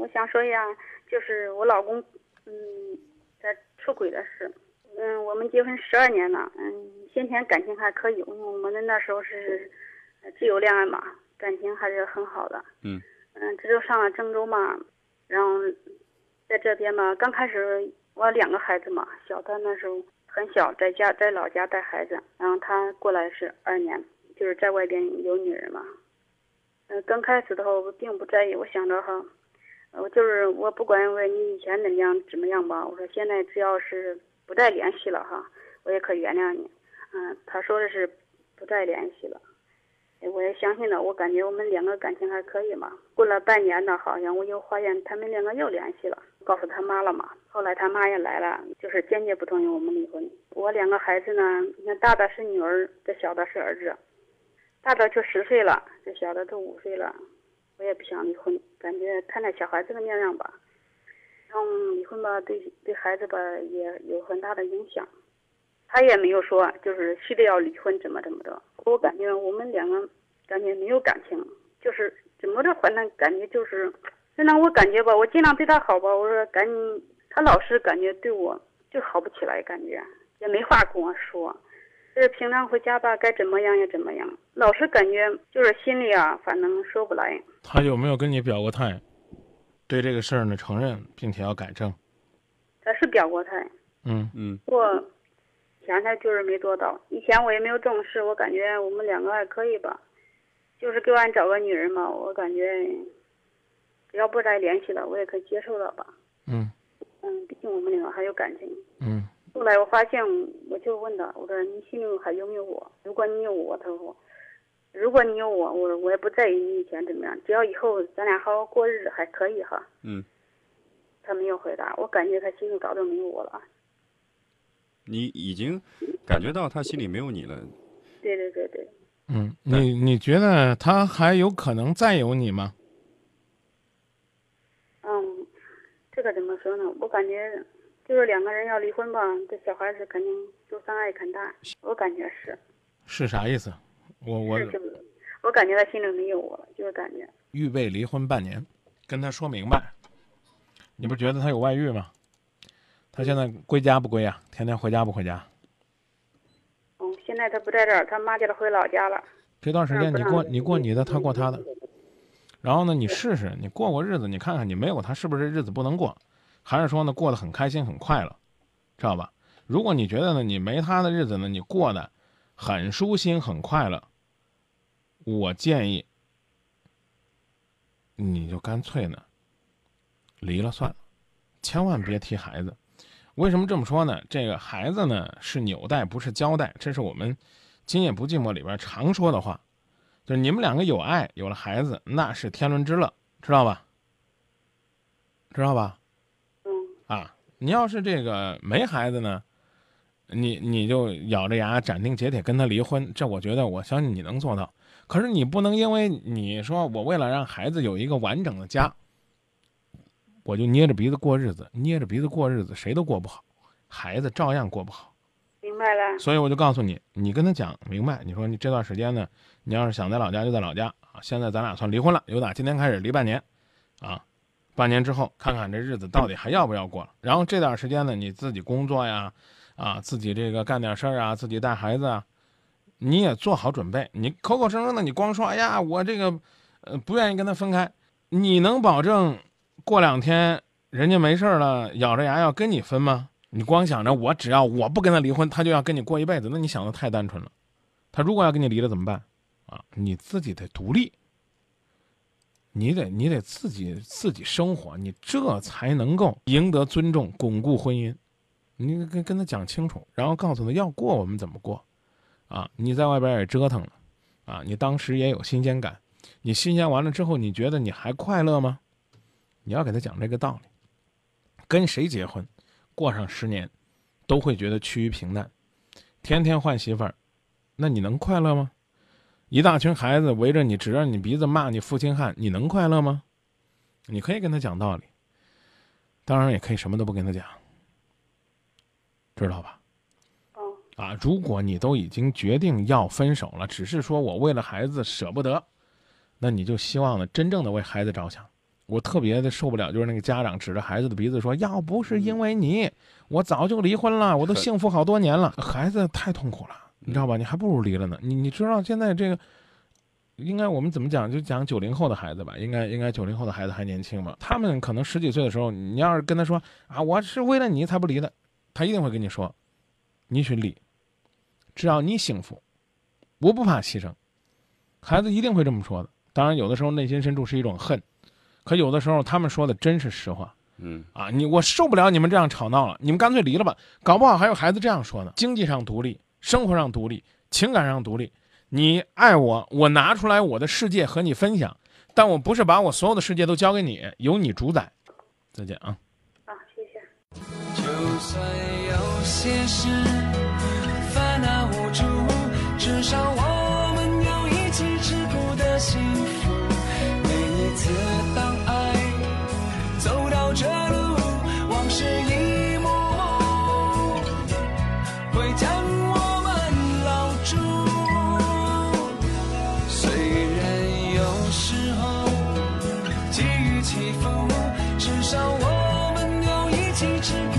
我想说一下，就是我老公，嗯，在出轨的事。嗯，我们结婚十二年了，嗯，先前感情还可以，我们的那时候是自由恋爱嘛，感情还是很好的。嗯。嗯，这就上了郑州嘛，然后在这边嘛，刚开始我两个孩子嘛，小的那时候很小，在家在老家带孩子，然后他过来是二年，就是在外边有女人嘛。嗯，刚开始的话我并不在意，我想着哈，我就是我不管问你以前怎样怎么样吧，我说现在只要是不再联系了哈，我也可原谅你。嗯，他说的是不再联系了，我也相信了，我感觉我们两个感情还可以嘛。过了半年呢，好像我又发现他们两个又联系了，告诉他妈了嘛。后来他妈也来了，就是坚决不同意我们离婚。我两个孩子呢，你看大的是女儿，这小的是儿子。大的就十岁了，这小的都五岁了，我也不想离婚，感觉看在小孩子的面上吧，然后离婚吧，对对孩子吧也有很大的影响。他也没有说就是非得要离婚怎么怎么着，我感觉我们两个感觉没有感情，就是怎么着反正感觉就是，反正我感觉吧，我尽量对他好吧，我说赶紧，他老是感觉对我就好不起来，感觉也没话跟我说。就是平常回家吧，该怎么样也怎么样，老是感觉就是心里啊，反正说不来。他有没有跟你表过态，对这个事儿呢承认，并且要改正？他是表过态。嗯嗯。我，前他就是没做到。以前我也没有重视，我感觉我们两个还可以吧，就是给俺找个女人嘛，我感觉，只要不再联系了，我也可以接受了吧。嗯。嗯，毕竟我们两个还有感情。嗯。后来我发现，我就问他，我说你心里还有没有我？如果你有我，他说，如果你有我，我我也不在意你以前怎么样，只要以后咱俩好好过日子还可以哈。嗯。他没有回答，我感觉他心里早就没有我了。你已经感觉到他心里没有你了。对对对对。嗯，你你觉得他还有可能再有你吗？嗯，这个怎么说呢？我感觉。就是两个人要离婚吧，这小孩子肯定就伤害很大，我感觉是。是啥意思？我我。我感觉他心里没有我了，就是感觉。预备离婚半年，跟他说明白。你不觉得他有外遇吗？他现在归家不归啊？天天回家不回家？嗯，现在他不在这儿，他妈叫他回老家了。这段时间你过你过你的，他过他的。然后呢，你试试，你过过日子，你看看你没有他是不是日子不能过。还是说呢，过得很开心很快乐，知道吧？如果你觉得呢，你没他的日子呢，你过得很舒心很快乐，我建议你就干脆呢离了算了，千万别提孩子。为什么这么说呢？这个孩子呢是纽带，不是胶带，这是我们《今夜不寂寞》里边常说的话，就是你们两个有爱，有了孩子，那是天伦之乐，知道吧？知道吧？啊，你要是这个没孩子呢，你你就咬着牙斩钉截铁跟他离婚，这我觉得我相信你能做到。可是你不能因为你说我为了让孩子有一个完整的家，我就捏着鼻子过日子，捏着鼻子过日子，谁都过不好，孩子照样过不好。明白了。所以我就告诉你，你跟他讲明白，你说你这段时间呢，你要是想在老家就在老家啊。现在咱俩算离婚了，由打今天开始离半年，啊。半年之后，看看这日子到底还要不要过了。然后这段时间呢，你自己工作呀，啊，自己这个干点事儿啊，自己带孩子啊，你也做好准备。你口口声声的，你光说，哎呀，我这个，呃，不愿意跟他分开，你能保证过两天人家没事了，咬着牙要跟你分吗？你光想着我只要我不跟他离婚，他就要跟你过一辈子，那你想的太单纯了。他如果要跟你离了怎么办？啊，你自己得独立。你得你得自己自己生活，你这才能够赢得尊重，巩固婚姻。你跟跟他讲清楚，然后告诉他要过我们怎么过，啊，你在外边也折腾了，啊，你当时也有新鲜感，你新鲜完了之后，你觉得你还快乐吗？你要给他讲这个道理。跟谁结婚，过上十年，都会觉得趋于平淡。天天换媳妇儿，那你能快乐吗？一大群孩子围着你，指着你鼻子骂你负心汉，你能快乐吗？你可以跟他讲道理，当然也可以什么都不跟他讲，知道吧？哦。啊，如果你都已经决定要分手了，只是说我为了孩子舍不得，那你就希望呢，真正的为孩子着想。我特别的受不了，就是那个家长指着孩子的鼻子说：“要不是因为你，我早就离婚了，我都幸福好多年了。”孩子太痛苦了，你知道吧？你还不如离了呢。你你知道现在这个，应该我们怎么讲？就讲九零后的孩子吧，应该应该九零后的孩子还年轻嘛。他们可能十几岁的时候，你要是跟他说啊，我是为了你才不离的，他一定会跟你说，你去离，只要你幸福，我不怕牺牲。孩子一定会这么说的。当然，有的时候内心深处是一种恨。可有的时候，他们说的真是实话。嗯啊，你我受不了你们这样吵闹了，你们干脆离了吧。搞不好还有孩子这样说呢：经济上独立，生活上独立，情感上独立。你爱我，我拿出来我的世界和你分享，但我不是把我所有的世界都交给你，由你主宰。再见啊！啊，谢谢。就算有些事烦恼无助，至少我至少我们有一起吃。